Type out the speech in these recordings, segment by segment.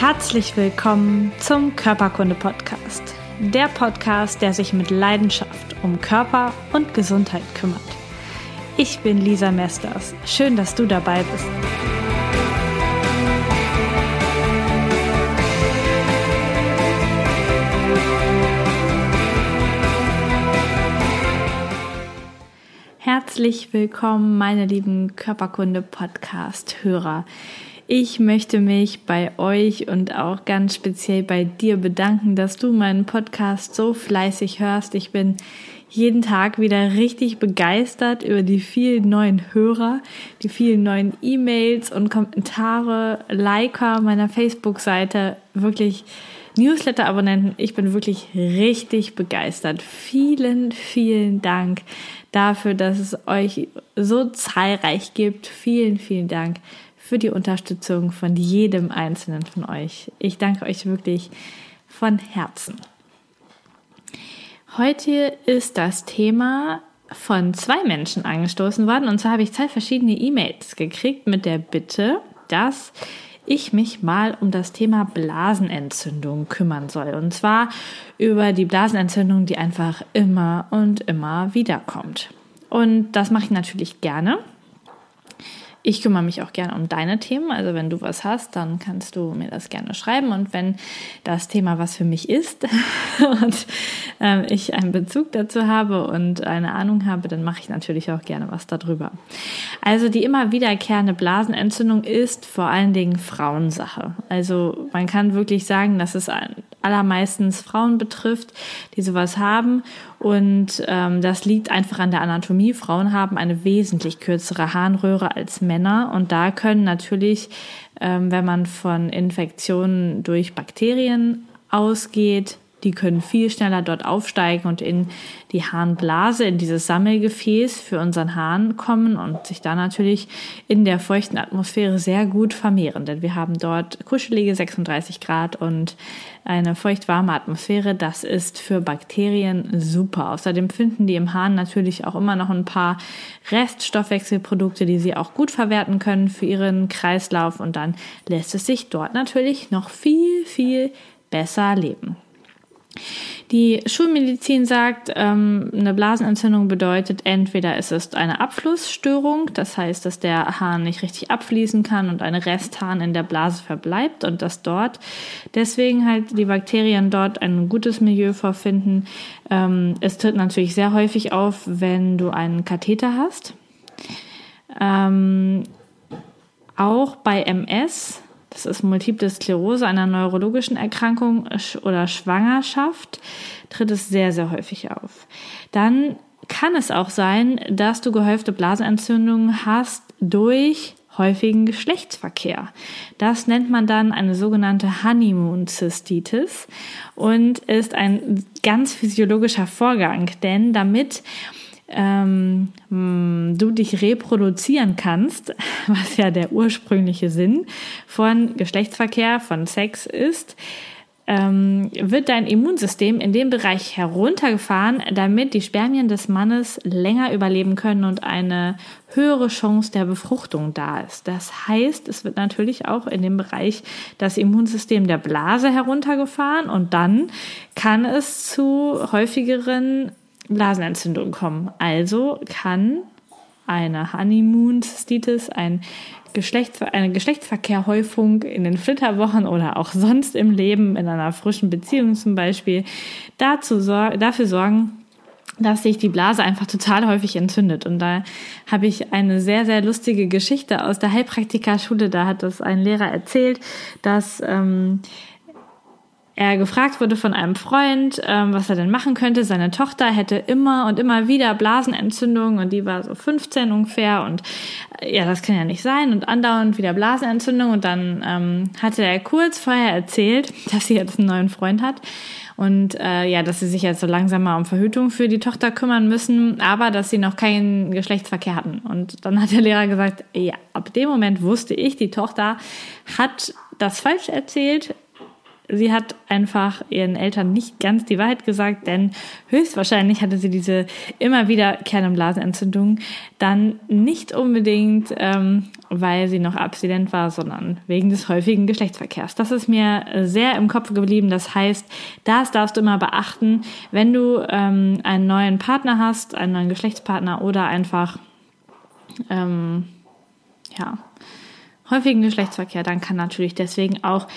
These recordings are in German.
Herzlich willkommen zum Körperkunde Podcast. Der Podcast, der sich mit Leidenschaft um Körper und Gesundheit kümmert. Ich bin Lisa Mesters. Schön, dass du dabei bist. Herzlich willkommen, meine lieben Körperkunde-Podcast-Hörer. Ich möchte mich bei euch und auch ganz speziell bei dir bedanken, dass du meinen Podcast so fleißig hörst. Ich bin jeden Tag wieder richtig begeistert über die vielen neuen Hörer, die vielen neuen E-Mails und Kommentare, Liker meiner Facebook-Seite. Wirklich Newsletter-Abonnenten. Ich bin wirklich richtig begeistert. Vielen, vielen Dank dafür, dass es euch so zahlreich gibt. Vielen, vielen Dank für die Unterstützung von jedem einzelnen von euch. Ich danke euch wirklich von Herzen. Heute ist das Thema von zwei Menschen angestoßen worden. Und zwar habe ich zwei verschiedene E-Mails gekriegt mit der Bitte, dass ich mich mal um das Thema Blasenentzündung kümmern soll. Und zwar über die Blasenentzündung, die einfach immer und immer wiederkommt. Und das mache ich natürlich gerne. Ich kümmere mich auch gerne um deine Themen. Also wenn du was hast, dann kannst du mir das gerne schreiben. Und wenn das Thema was für mich ist und äh, ich einen Bezug dazu habe und eine Ahnung habe, dann mache ich natürlich auch gerne was darüber. Also die immer wiederkehrende Blasenentzündung ist vor allen Dingen Frauensache. Also man kann wirklich sagen, dass es allermeistens Frauen betrifft, die sowas haben. Und ähm, das liegt einfach an der Anatomie. Frauen haben eine wesentlich kürzere Harnröhre als Männer. Und da können natürlich, ähm, wenn man von Infektionen durch Bakterien ausgeht, die können viel schneller dort aufsteigen und in die Harnblase, in dieses Sammelgefäß für unseren Hahn kommen und sich da natürlich in der feuchten Atmosphäre sehr gut vermehren. Denn wir haben dort kuschelige 36 Grad und eine feucht-warme Atmosphäre. Das ist für Bakterien super. Außerdem finden die im Hahn natürlich auch immer noch ein paar Reststoffwechselprodukte, die sie auch gut verwerten können für ihren Kreislauf. Und dann lässt es sich dort natürlich noch viel, viel besser leben. Die Schulmedizin sagt, ähm, eine Blasenentzündung bedeutet, entweder ist es eine Abflussstörung, das heißt, dass der Hahn nicht richtig abfließen kann und eine Resthahn in der Blase verbleibt und dass dort deswegen halt die Bakterien dort ein gutes Milieu vorfinden. Ähm, es tritt natürlich sehr häufig auf, wenn du einen Katheter hast. Ähm, auch bei MS das ist Multiple Sklerose, einer neurologischen Erkrankung oder Schwangerschaft, tritt es sehr, sehr häufig auf. Dann kann es auch sein, dass du gehäufte Blasenentzündungen hast durch häufigen Geschlechtsverkehr. Das nennt man dann eine sogenannte Honeymoon-Zystitis und ist ein ganz physiologischer Vorgang, denn damit ähm, du dich reproduzieren kannst, was ja der ursprüngliche Sinn von Geschlechtsverkehr, von Sex ist, ähm, wird dein Immunsystem in dem Bereich heruntergefahren, damit die Spermien des Mannes länger überleben können und eine höhere Chance der Befruchtung da ist. Das heißt, es wird natürlich auch in dem Bereich das Immunsystem der Blase heruntergefahren und dann kann es zu häufigeren Blasenentzündung kommen. Also kann eine Honeymoon-Cystitis, ein Geschlechts eine Geschlechtsverkehrhäufung in den Flitterwochen oder auch sonst im Leben, in einer frischen Beziehung zum Beispiel, dazu dafür sorgen, dass sich die Blase einfach total häufig entzündet. Und da habe ich eine sehr, sehr lustige Geschichte aus der Heilpraktikerschule. Da hat das ein Lehrer erzählt, dass ähm, er gefragt wurde von einem Freund, ähm, was er denn machen könnte. Seine Tochter hätte immer und immer wieder Blasenentzündungen und die war so 15 ungefähr und äh, ja, das kann ja nicht sein und andauernd wieder Blasenentzündung und dann ähm, hatte er kurz vorher erzählt, dass sie jetzt einen neuen Freund hat und äh, ja, dass sie sich jetzt so langsam mal um Verhütung für die Tochter kümmern müssen, aber dass sie noch keinen Geschlechtsverkehr hatten. Und dann hat der Lehrer gesagt, ja, ab dem Moment wusste ich, die Tochter hat das falsch erzählt sie hat einfach ihren Eltern nicht ganz die Wahrheit gesagt, denn höchstwahrscheinlich hatte sie diese immer wiederkehrende Blasenentzündung dann nicht unbedingt, ähm, weil sie noch abstinent war, sondern wegen des häufigen Geschlechtsverkehrs. Das ist mir sehr im Kopf geblieben. Das heißt, das darfst du immer beachten, wenn du ähm, einen neuen Partner hast, einen neuen Geschlechtspartner oder einfach ähm, ja häufigen Geschlechtsverkehr, dann kann natürlich deswegen auch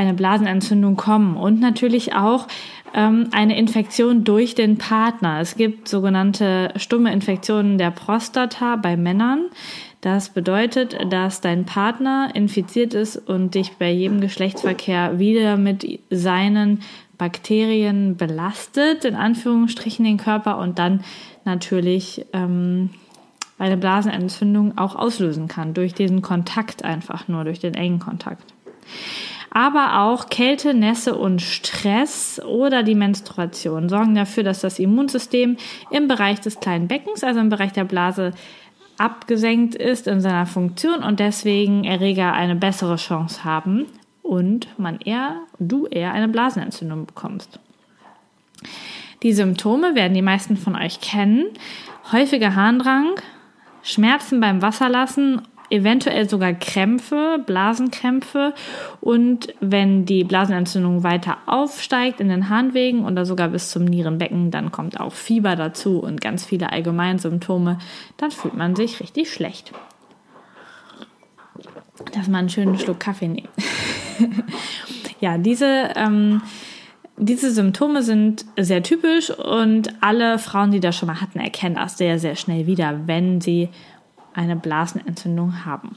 eine Blasenentzündung kommen und natürlich auch ähm, eine Infektion durch den Partner. Es gibt sogenannte stumme Infektionen der Prostata bei Männern. Das bedeutet, dass dein Partner infiziert ist und dich bei jedem Geschlechtsverkehr wieder mit seinen Bakterien belastet, in Anführungsstrichen den Körper und dann natürlich ähm, eine Blasenentzündung auch auslösen kann, durch diesen Kontakt einfach nur, durch den engen Kontakt. Aber auch Kälte, Nässe und Stress oder die Menstruation sorgen dafür, dass das Immunsystem im Bereich des kleinen Beckens, also im Bereich der Blase, abgesenkt ist in seiner Funktion und deswegen Erreger eine bessere Chance haben und man eher, du eher eine Blasenentzündung bekommst. Die Symptome werden die meisten von euch kennen. Häufiger Harndrang, Schmerzen beim Wasserlassen, eventuell sogar Krämpfe, Blasenkrämpfe und wenn die Blasenentzündung weiter aufsteigt in den Harnwegen oder sogar bis zum Nierenbecken, dann kommt auch Fieber dazu und ganz viele Allgemeinsymptome, dann fühlt man sich richtig schlecht. Dass man einen schönen Schluck Kaffee nehmen. ja, diese ähm, diese Symptome sind sehr typisch und alle Frauen, die das schon mal hatten, erkennen das sehr, sehr schnell wieder, wenn sie eine Blasenentzündung haben.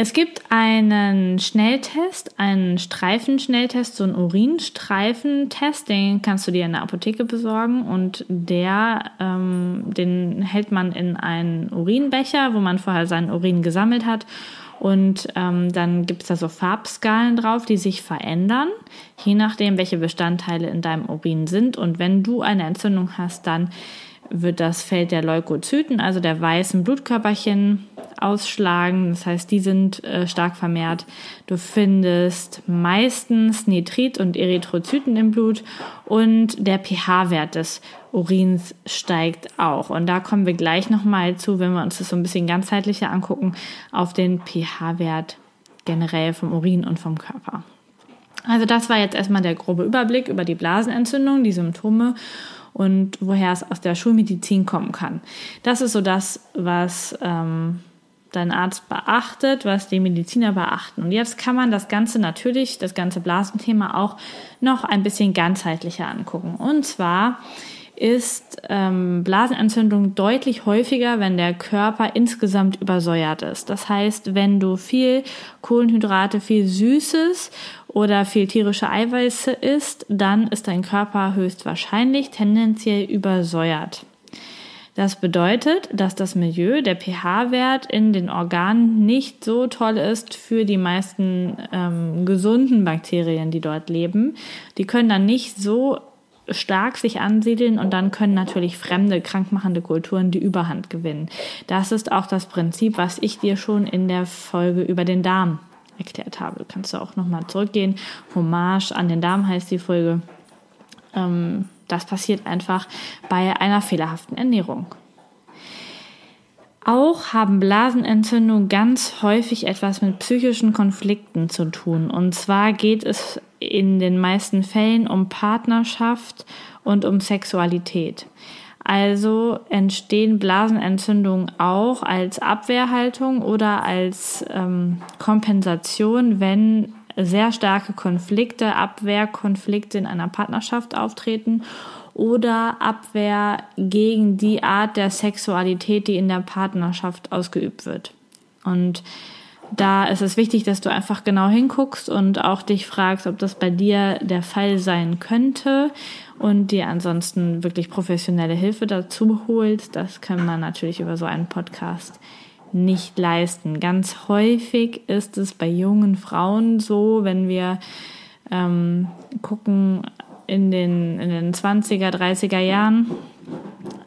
Es gibt einen Schnelltest, einen Streifenschnelltest, so einen Urinstreifentest, den kannst du dir in der Apotheke besorgen und der, ähm, den hält man in einen Urinbecher, wo man vorher seinen Urin gesammelt hat und ähm, dann gibt es da so Farbskalen drauf, die sich verändern, je nachdem, welche Bestandteile in deinem Urin sind. Und wenn du eine Entzündung hast, dann wird das Feld der Leukozyten, also der weißen Blutkörperchen, ausschlagen. Das heißt, die sind äh, stark vermehrt. Du findest meistens Nitrit und Erythrozyten im Blut und der pH-Wert des Urins steigt auch. Und da kommen wir gleich nochmal zu, wenn wir uns das so ein bisschen ganzheitlicher angucken, auf den pH-Wert generell vom Urin und vom Körper. Also das war jetzt erstmal der grobe Überblick über die Blasenentzündung, die Symptome und woher es aus der Schulmedizin kommen kann. Das ist so das, was ähm, dein Arzt beachtet, was die Mediziner beachten. Und jetzt kann man das Ganze natürlich, das ganze Blasenthema auch noch ein bisschen ganzheitlicher angucken. Und zwar ist ähm, Blasenentzündung deutlich häufiger, wenn der Körper insgesamt übersäuert ist. Das heißt, wenn du viel Kohlenhydrate, viel Süßes oder viel tierische Eiweiße isst, dann ist dein Körper höchstwahrscheinlich tendenziell übersäuert. Das bedeutet, dass das Milieu, der pH-Wert in den Organen nicht so toll ist für die meisten ähm, gesunden Bakterien, die dort leben. Die können dann nicht so stark sich ansiedeln und dann können natürlich fremde, krankmachende Kulturen die Überhand gewinnen. Das ist auch das Prinzip, was ich dir schon in der Folge über den Darm erklärt habe. Kannst du auch nochmal zurückgehen. Hommage an den Darm heißt die Folge. Ähm, das passiert einfach bei einer fehlerhaften Ernährung. Auch haben Blasenentzündungen ganz häufig etwas mit psychischen Konflikten zu tun. Und zwar geht es in den meisten Fällen um Partnerschaft und um Sexualität. Also entstehen Blasenentzündungen auch als Abwehrhaltung oder als ähm, Kompensation, wenn sehr starke Konflikte, Abwehrkonflikte in einer Partnerschaft auftreten oder Abwehr gegen die Art der Sexualität, die in der Partnerschaft ausgeübt wird. Und da ist es wichtig, dass du einfach genau hinguckst und auch dich fragst, ob das bei dir der Fall sein könnte und dir ansonsten wirklich professionelle Hilfe dazu holst. Das kann man natürlich über so einen Podcast nicht leisten. Ganz häufig ist es bei jungen Frauen so, wenn wir ähm, gucken in den, in den 20er, 30er Jahren,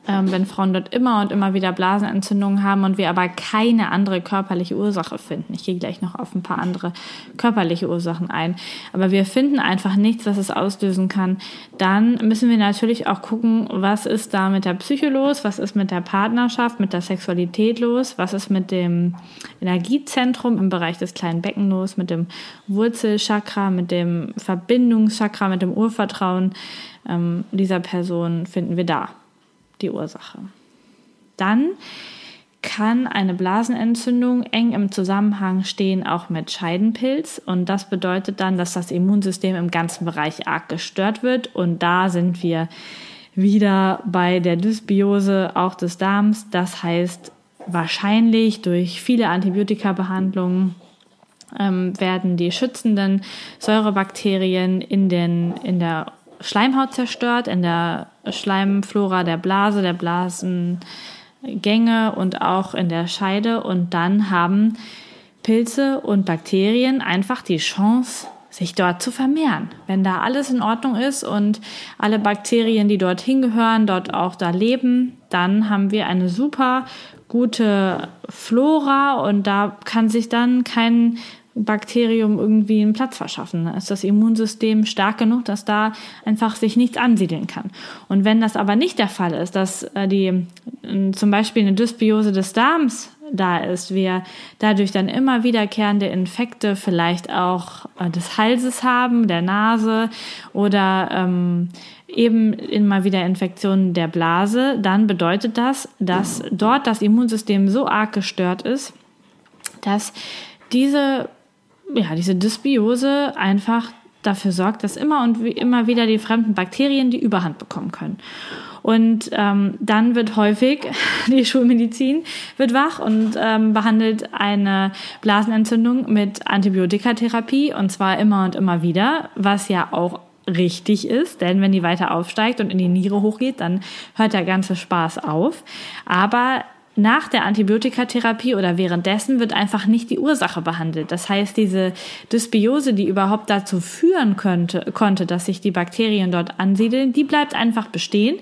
ähm, wenn Frauen dort immer und immer wieder Blasenentzündungen haben und wir aber keine andere körperliche Ursache finden. Ich gehe gleich noch auf ein paar andere körperliche Ursachen ein. Aber wir finden einfach nichts, was es auslösen kann. Dann müssen wir natürlich auch gucken, was ist da mit der Psyche los, was ist mit der Partnerschaft, mit der Sexualität los, was ist mit dem Energiezentrum im Bereich des kleinen Becken los, mit dem Wurzelchakra, mit dem Verbindungschakra, mit dem Urvertrauen ähm, dieser Person finden wir da die Ursache. Dann kann eine Blasenentzündung eng im Zusammenhang stehen, auch mit Scheidenpilz. Und das bedeutet dann, dass das Immunsystem im ganzen Bereich arg gestört wird. Und da sind wir wieder bei der Dysbiose auch des Darms. Das heißt, wahrscheinlich durch viele Antibiotikabehandlungen ähm, werden die schützenden Säurebakterien in, den, in der Schleimhaut zerstört, in der Schleimflora der Blase, der Blasengänge und auch in der Scheide. Und dann haben Pilze und Bakterien einfach die Chance, sich dort zu vermehren. Wenn da alles in Ordnung ist und alle Bakterien, die dorthin gehören, dort auch da leben, dann haben wir eine super gute Flora und da kann sich dann kein Bakterium irgendwie einen Platz verschaffen. Da ist das Immunsystem stark genug, dass da einfach sich nichts ansiedeln kann. Und wenn das aber nicht der Fall ist, dass äh, die äh, zum Beispiel eine Dysbiose des Darms da ist, wir dadurch dann immer wiederkehrende Infekte vielleicht auch äh, des Halses haben, der Nase oder ähm, eben immer wieder Infektionen der Blase, dann bedeutet das, dass dort das Immunsystem so arg gestört ist, dass diese ja, diese Dysbiose einfach dafür sorgt, dass immer und wie immer wieder die fremden Bakterien die Überhand bekommen können. Und ähm, dann wird häufig die Schulmedizin wird wach und ähm, behandelt eine Blasenentzündung mit Antibiotikatherapie und zwar immer und immer wieder, was ja auch richtig ist, denn wenn die weiter aufsteigt und in die Niere hochgeht, dann hört der ganze Spaß auf. Aber nach der Antibiotikatherapie oder währenddessen wird einfach nicht die Ursache behandelt. Das heißt, diese Dysbiose, die überhaupt dazu führen könnte, konnte, dass sich die Bakterien dort ansiedeln, die bleibt einfach bestehen.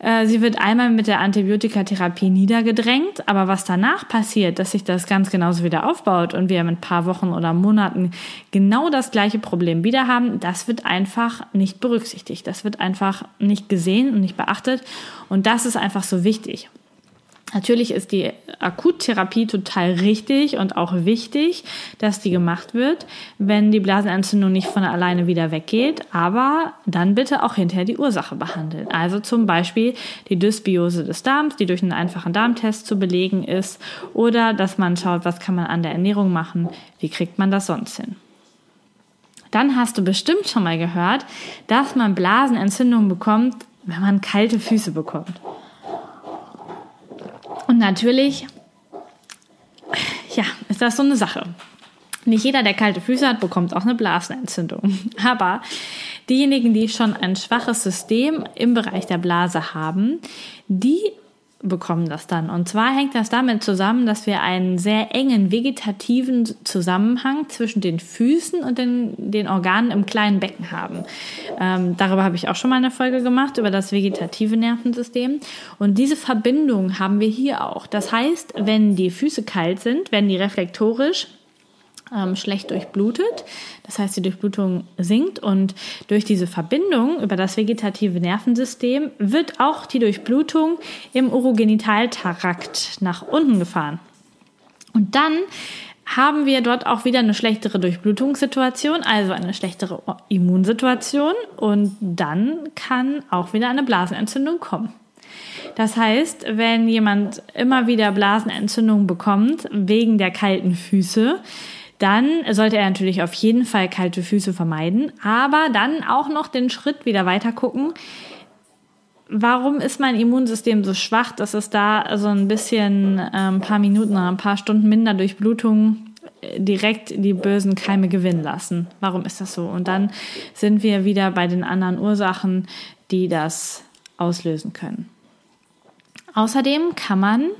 Äh, sie wird einmal mit der Antibiotikatherapie niedergedrängt, aber was danach passiert, dass sich das ganz genauso wieder aufbaut und wir in ein paar Wochen oder Monaten genau das gleiche Problem wieder haben, das wird einfach nicht berücksichtigt. Das wird einfach nicht gesehen und nicht beachtet. Und das ist einfach so wichtig. Natürlich ist die Akuttherapie total richtig und auch wichtig, dass die gemacht wird, wenn die Blasenentzündung nicht von alleine wieder weggeht, aber dann bitte auch hinterher die Ursache behandeln. Also zum Beispiel die Dysbiose des Darms, die durch einen einfachen Darmtest zu belegen ist, oder dass man schaut, was kann man an der Ernährung machen, wie kriegt man das sonst hin. Dann hast du bestimmt schon mal gehört, dass man Blasenentzündung bekommt, wenn man kalte Füße bekommt. Und natürlich, ja, ist das so eine Sache. Nicht jeder, der kalte Füße hat, bekommt auch eine Blasenentzündung. Aber diejenigen, die schon ein schwaches System im Bereich der Blase haben, die bekommen das dann. Und zwar hängt das damit zusammen, dass wir einen sehr engen vegetativen Zusammenhang zwischen den Füßen und den, den Organen im kleinen Becken haben. Ähm, darüber habe ich auch schon mal eine Folge gemacht, über das vegetative Nervensystem. Und diese Verbindung haben wir hier auch. Das heißt, wenn die Füße kalt sind, werden die reflektorisch ähm, schlecht durchblutet. Das heißt, die Durchblutung sinkt und durch diese Verbindung über das vegetative Nervensystem wird auch die Durchblutung im Urogenitaltrakt nach unten gefahren. Und dann haben wir dort auch wieder eine schlechtere Durchblutungssituation, also eine schlechtere Immunsituation und dann kann auch wieder eine Blasenentzündung kommen. Das heißt, wenn jemand immer wieder Blasenentzündung bekommt wegen der kalten Füße, dann sollte er natürlich auf jeden Fall kalte Füße vermeiden, aber dann auch noch den Schritt wieder weiter gucken. Warum ist mein Immunsystem so schwach, dass es da so ein bisschen äh, ein paar Minuten oder ein paar Stunden minder Durchblutung äh, direkt die bösen Keime gewinnen lassen? Warum ist das so? Und dann sind wir wieder bei den anderen Ursachen, die das auslösen können. Außerdem kann man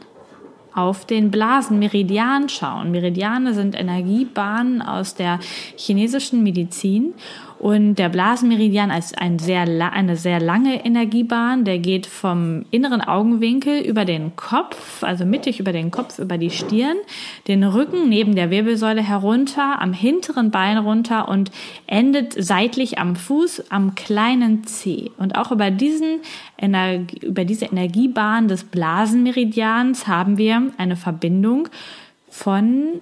auf den Blasenmeridian schauen. Meridiane sind Energiebahnen aus der chinesischen Medizin Und der Blasenmeridian ist ein sehr, eine sehr lange Energiebahn. Der geht vom inneren Augenwinkel über den Kopf, also mittig über den Kopf, über die Stirn, den Rücken neben der Wirbelsäule herunter, am hinteren Bein runter und endet seitlich am Fuß, am kleinen Zeh. Und auch über diesen Energie, über diese Energiebahn des Blasenmeridians haben wir eine Verbindung von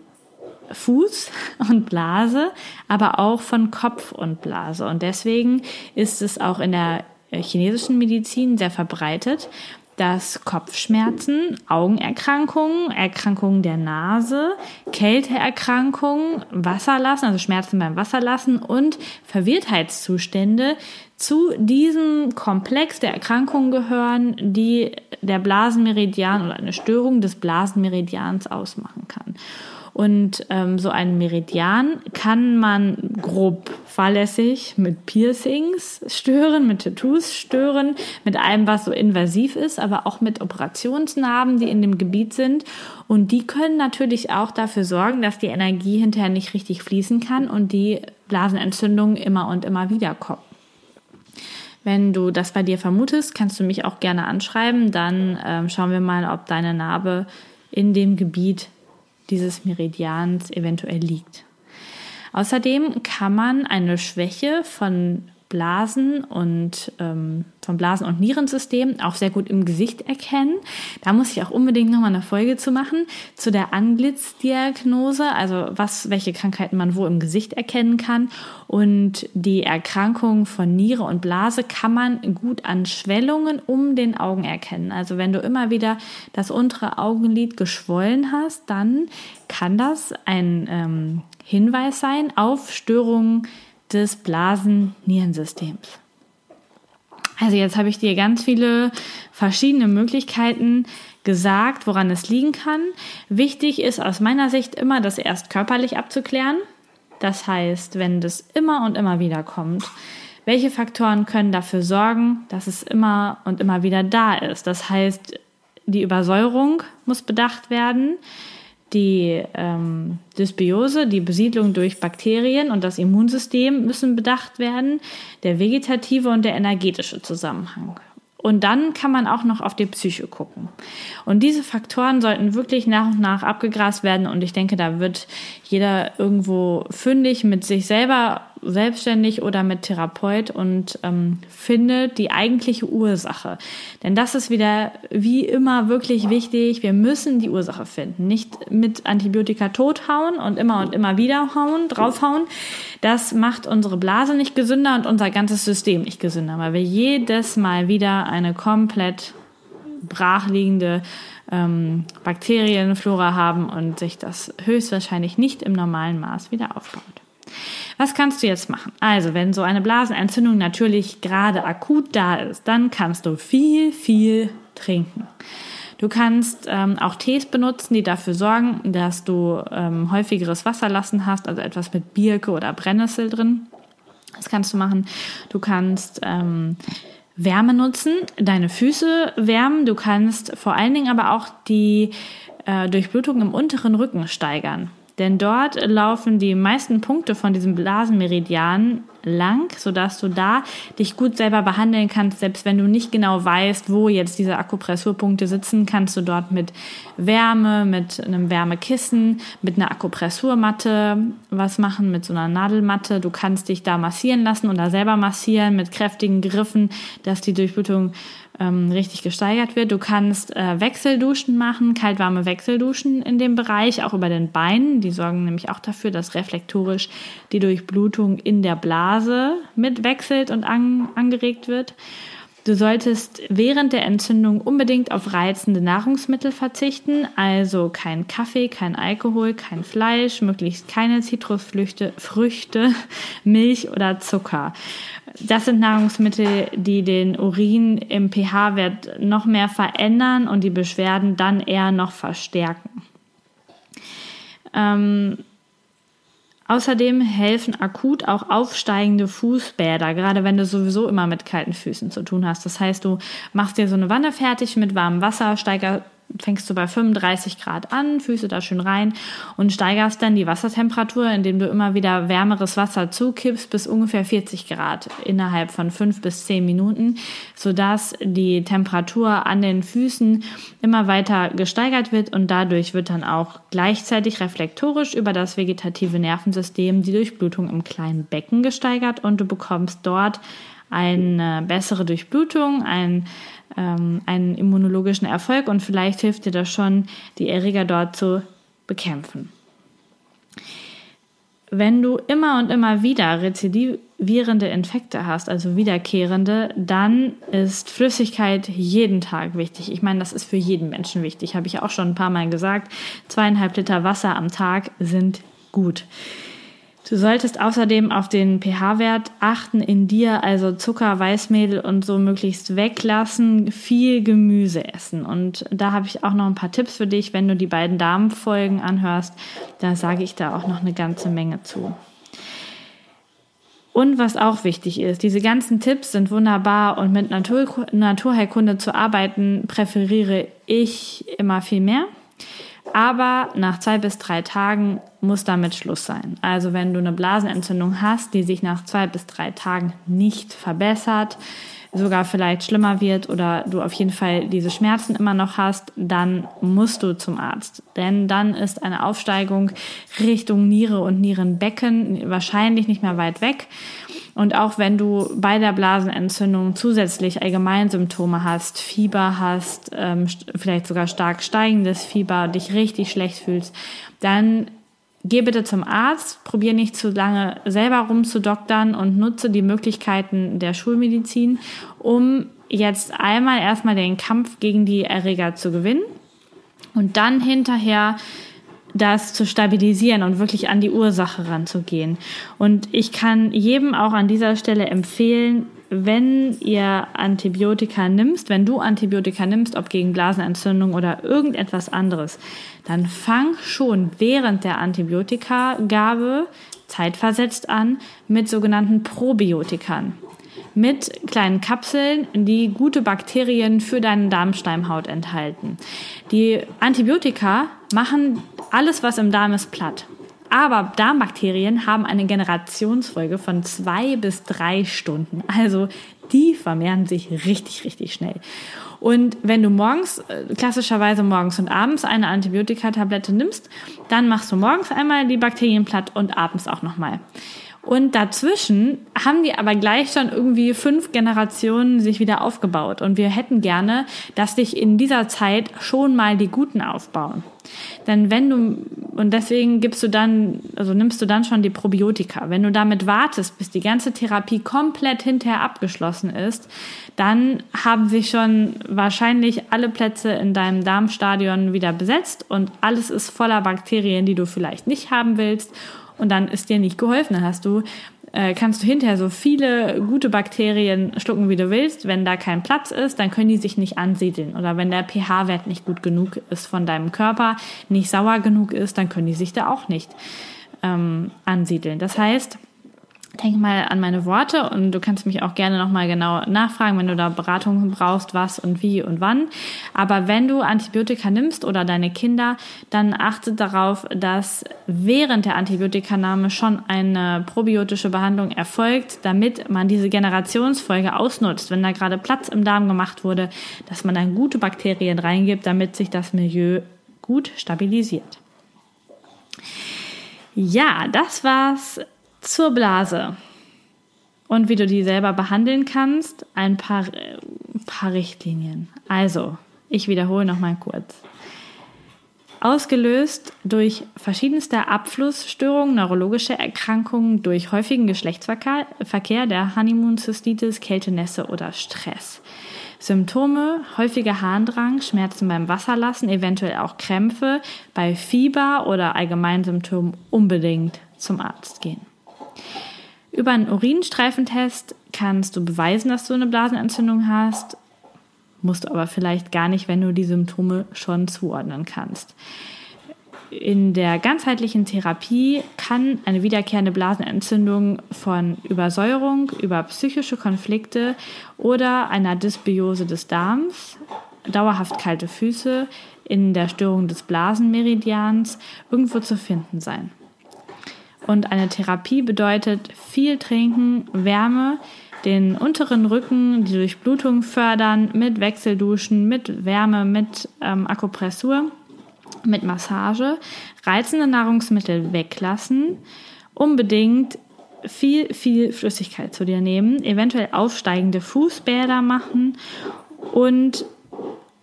Fuß und Blase, aber auch von Kopf und Blase. Und deswegen ist es auch in der chinesischen Medizin sehr verbreitet, dass Kopfschmerzen, Augenerkrankungen, Erkrankungen der Nase, Kälteerkrankungen, Wasserlassen, also Schmerzen beim Wasserlassen und Verwirrtheitszustände zu diesem Komplex der Erkrankungen gehören, die der Blasenmeridian oder eine Störung des Blasenmeridians ausmachen kann. Und ähm, so einen Meridian kann man grob fahrlässig mit Piercings stören, mit Tattoos stören, mit allem, was so invasiv ist, aber auch mit Operationsnarben, die in dem Gebiet sind. Und die können natürlich auch dafür sorgen, dass die Energie hinterher nicht richtig fließen kann und die Blasenentzündungen immer und immer wieder kommen. Wenn du das bei dir vermutest, kannst du mich auch gerne anschreiben. Dann ähm, schauen wir mal, ob deine Narbe in dem Gebiet dieses Meridians eventuell liegt. Außerdem kann man eine Schwäche von Blasen und ähm, vom Blasen- und Nierensystem auch sehr gut im Gesicht erkennen. Da muss ich auch unbedingt nochmal eine Folge zu machen zu der Anglitzdiagnose, also was, welche Krankheiten man wo im Gesicht erkennen kann. Und die Erkrankung von Niere und Blase kann man gut an Schwellungen um den Augen erkennen. Also wenn du immer wieder das untere Augenlid geschwollen hast, dann kann das ein ähm, Hinweis sein auf Störungen des Blasen-Nierensystems. Also jetzt habe ich dir ganz viele verschiedene Möglichkeiten gesagt, woran es liegen kann. Wichtig ist aus meiner Sicht immer, das erst körperlich abzuklären. Das heißt, wenn das immer und immer wieder kommt, welche Faktoren können dafür sorgen, dass es immer und immer wieder da ist? Das heißt, die Übersäuerung muss bedacht werden die ähm, Dysbiose, die Besiedlung durch Bakterien und das Immunsystem müssen bedacht werden, der vegetative und der energetische Zusammenhang. Und dann kann man auch noch auf die Psyche gucken. Und diese Faktoren sollten wirklich nach und nach abgegrast werden. Und ich denke, da wird jeder irgendwo fündig mit sich selber selbstständig oder mit Therapeut und ähm, findet die eigentliche Ursache. Denn das ist wieder wie immer wirklich wichtig. Wir müssen die Ursache finden. Nicht mit Antibiotika tothauen und immer und immer wieder hauen, draufhauen. Das macht unsere Blase nicht gesünder und unser ganzes System nicht gesünder, weil wir jedes Mal wieder eine komplett brachliegende ähm, Bakterienflora haben und sich das höchstwahrscheinlich nicht im normalen Maß wieder aufbaut. Was kannst du jetzt machen? Also, wenn so eine Blasenentzündung natürlich gerade akut da ist, dann kannst du viel, viel trinken. Du kannst ähm, auch Tees benutzen, die dafür sorgen, dass du ähm, häufigeres Wasserlassen hast, also etwas mit Birke oder Brennnessel drin. Das kannst du machen. Du kannst ähm, Wärme nutzen, deine Füße wärmen. Du kannst vor allen Dingen aber auch die äh, Durchblutung im unteren Rücken steigern. Denn dort laufen die meisten Punkte von diesem Blasenmeridian lang, sodass du da dich gut selber behandeln kannst. Selbst wenn du nicht genau weißt, wo jetzt diese Akupressurpunkte sitzen, kannst du dort mit Wärme, mit einem Wärmekissen, mit einer Akupressurmatte was machen, mit so einer Nadelmatte. Du kannst dich da massieren lassen oder selber massieren mit kräftigen Griffen, dass die Durchblutung ähm, richtig gesteigert wird. Du kannst äh, Wechselduschen machen, kaltwarme Wechselduschen in dem Bereich, auch über den Beinen. Die sorgen nämlich auch dafür, dass reflektorisch die Durchblutung in der Blase mitwechselt und an, angeregt wird. Du solltest während der Entzündung unbedingt auf reizende Nahrungsmittel verzichten, also kein Kaffee, kein Alkohol, kein Fleisch, möglichst keine Zitrusfrüchte, Früchte, Milch oder Zucker. Das sind Nahrungsmittel, die den Urin im pH-Wert noch mehr verändern und die Beschwerden dann eher noch verstärken. Ähm, Außerdem helfen akut auch aufsteigende Fußbäder, gerade wenn du sowieso immer mit kalten Füßen zu tun hast. Das heißt, du machst dir so eine Wanne fertig mit warmem Wasser, steiger, fängst du bei 35 Grad an, Füße da schön rein und steigerst dann die Wassertemperatur, indem du immer wieder wärmeres Wasser zukippst bis ungefähr 40 Grad innerhalb von fünf bis zehn Minuten, sodass die Temperatur an den Füßen immer weiter gesteigert wird und dadurch wird dann auch gleichzeitig reflektorisch über das vegetative Nervensystem die Durchblutung im kleinen Becken gesteigert und du bekommst dort eine bessere Durchblutung, ein ähm, einen immunologischen Erfolg und vielleicht hilft dir das schon, die Erreger dort zu bekämpfen. Wenn du immer und immer wieder rezidivierende Infekte hast, also wiederkehrende, dann ist Flüssigkeit jeden Tag wichtig. Ich meine, das ist für jeden Menschen wichtig, habe ich auch schon ein paar Mal gesagt. Zweieinhalb Liter Wasser am Tag sind gut. Du solltest außerdem auf den pH-Wert achten in dir, also Zucker, Weißmehl und so möglichst weglassen, viel Gemüse essen. Und da habe ich auch noch ein paar Tipps für dich, wenn du die beiden Darmfolgen anhörst. Da sage ich da auch noch eine ganze Menge zu. Und was auch wichtig ist, diese ganzen Tipps sind wunderbar und mit Natur Naturheilkunde zu arbeiten präferiere ich immer viel mehr. Aber nach zwei bis drei Tagen muss damit Schluss sein. Also wenn du eine Blasenentzündung hast, die sich nach zwei bis drei Tagen nicht verbessert, sogar vielleicht schlimmer wird oder du auf jeden Fall diese Schmerzen immer noch hast, dann musst du zum Arzt. Denn dann ist eine Aufsteigung Richtung Niere und Nierenbecken wahrscheinlich nicht mehr weit weg. Und auch wenn du bei der Blasenentzündung zusätzlich Allgemeinsymptome hast, Fieber hast, ähm, vielleicht sogar stark steigendes Fieber, dich richtig schlecht fühlst, dann geh bitte zum Arzt, probier nicht zu lange selber rumzudoktern und nutze die Möglichkeiten der Schulmedizin, um jetzt einmal erstmal den Kampf gegen die Erreger zu gewinnen und dann hinterher das zu stabilisieren und wirklich an die Ursache ranzugehen. Und ich kann jedem auch an dieser Stelle empfehlen, wenn ihr Antibiotika nimmst, wenn du Antibiotika nimmst, ob gegen Blasenentzündung oder irgendetwas anderes, dann fang schon während der Antibiotikagabe zeitversetzt an mit sogenannten Probiotikern mit kleinen Kapseln, die gute Bakterien für deine Darmsteinhaut enthalten. Die Antibiotika machen alles, was im Darm ist, platt. Aber Darmbakterien haben eine Generationsfolge von zwei bis drei Stunden. Also die vermehren sich richtig, richtig schnell. Und wenn du morgens, äh, klassischerweise morgens und abends eine Antibiotikatablette nimmst, dann machst du morgens einmal die Bakterien platt und abends auch nochmal. Und dazwischen haben die aber gleich schon irgendwie fünf Generationen sich wieder aufgebaut. Und wir hätten gerne, dass sich in dieser Zeit schon mal die Guten aufbauen. Denn wenn du, und deswegen gibst du dann, also nimmst du dann schon die Probiotika. Wenn du damit wartest, bis die ganze Therapie komplett hinterher abgeschlossen ist, dann haben sich schon wahrscheinlich alle Plätze in deinem Darmstadion wieder besetzt und alles ist voller Bakterien, die du vielleicht nicht haben willst und dann ist dir nicht geholfen. Dann hast du, äh, kannst du hinterher so viele gute Bakterien schlucken, wie du willst. Wenn da kein Platz ist, dann können die sich nicht ansiedeln. Oder wenn der pH-Wert nicht gut genug ist von deinem Körper, nicht sauer genug ist, dann können die sich da auch nicht ähm, ansiedeln. Das heißt, denk mal an meine Worte und du kannst mich auch gerne nochmal genau nachfragen, wenn du da Beratungen brauchst, was und wie und wann. Aber wenn du Antibiotika nimmst oder deine Kinder, dann achte darauf, dass während der Antibiotikanahme schon eine probiotische Behandlung erfolgt, damit man diese Generationsfolge ausnutzt, wenn da gerade Platz im Darm gemacht wurde, dass man dann gute Bakterien reingibt, damit sich das Milieu gut stabilisiert. Ja, das war's zur Blase und wie du die selber behandeln kannst, ein paar, äh, paar Richtlinien. Also, ich wiederhole nochmal kurz. Ausgelöst durch verschiedenste Abflussstörungen, neurologische Erkrankungen, durch häufigen Geschlechtsverkehr, der Honeymoon-Cystitis, Kältenässe oder Stress. Symptome, häufiger Harndrang, Schmerzen beim Wasserlassen, eventuell auch Krämpfe, bei Fieber oder Allgemeinsymptomen unbedingt zum Arzt gehen. Über einen Urinstreifentest kannst du beweisen, dass du eine Blasenentzündung hast, musst du aber vielleicht gar nicht, wenn du die Symptome schon zuordnen kannst. In der ganzheitlichen Therapie kann eine wiederkehrende Blasenentzündung von Übersäuerung über psychische Konflikte oder einer Dysbiose des Darms dauerhaft kalte Füße in der Störung des Blasenmeridians irgendwo zu finden sein. Und eine Therapie bedeutet viel trinken, Wärme, den unteren Rücken, die Durchblutung fördern, mit Wechselduschen, mit Wärme, mit ähm, Akupressur, mit Massage, reizende Nahrungsmittel weglassen, unbedingt viel, viel Flüssigkeit zu dir nehmen, eventuell aufsteigende Fußbäder machen und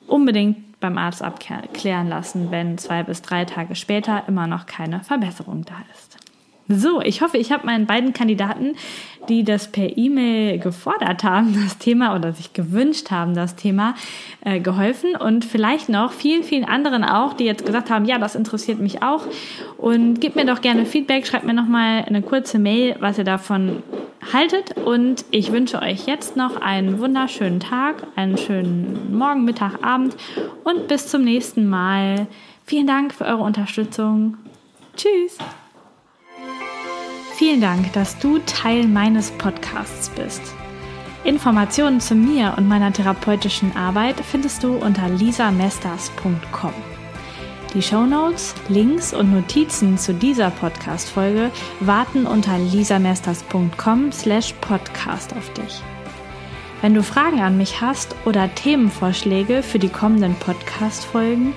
unbedingt beim Arzt abklären lassen, wenn zwei bis drei Tage später immer noch keine Verbesserung da ist. So, ich hoffe, ich habe meinen beiden Kandidaten, die das per E-Mail gefordert haben, das Thema oder sich gewünscht haben, das Thema, äh, geholfen und vielleicht noch vielen, vielen anderen auch, die jetzt gesagt haben, ja, das interessiert mich auch und gebt mir doch gerne Feedback, schreibt mir nochmal eine kurze Mail, was ihr davon haltet und ich wünsche euch jetzt noch einen wunderschönen Tag, einen schönen Morgen, Mittag, Abend und bis zum nächsten Mal. Vielen Dank für eure Unterstützung. Tschüss! Vielen Dank, dass du Teil meines Podcasts bist. Informationen zu mir und meiner therapeutischen Arbeit findest du unter lisamesters.com. Die Shownotes, Links und Notizen zu dieser Podcast-Folge warten unter lisamesters.com slash podcast auf dich. Wenn du Fragen an mich hast oder Themenvorschläge für die kommenden Podcast-Folgen,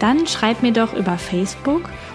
dann schreib mir doch über Facebook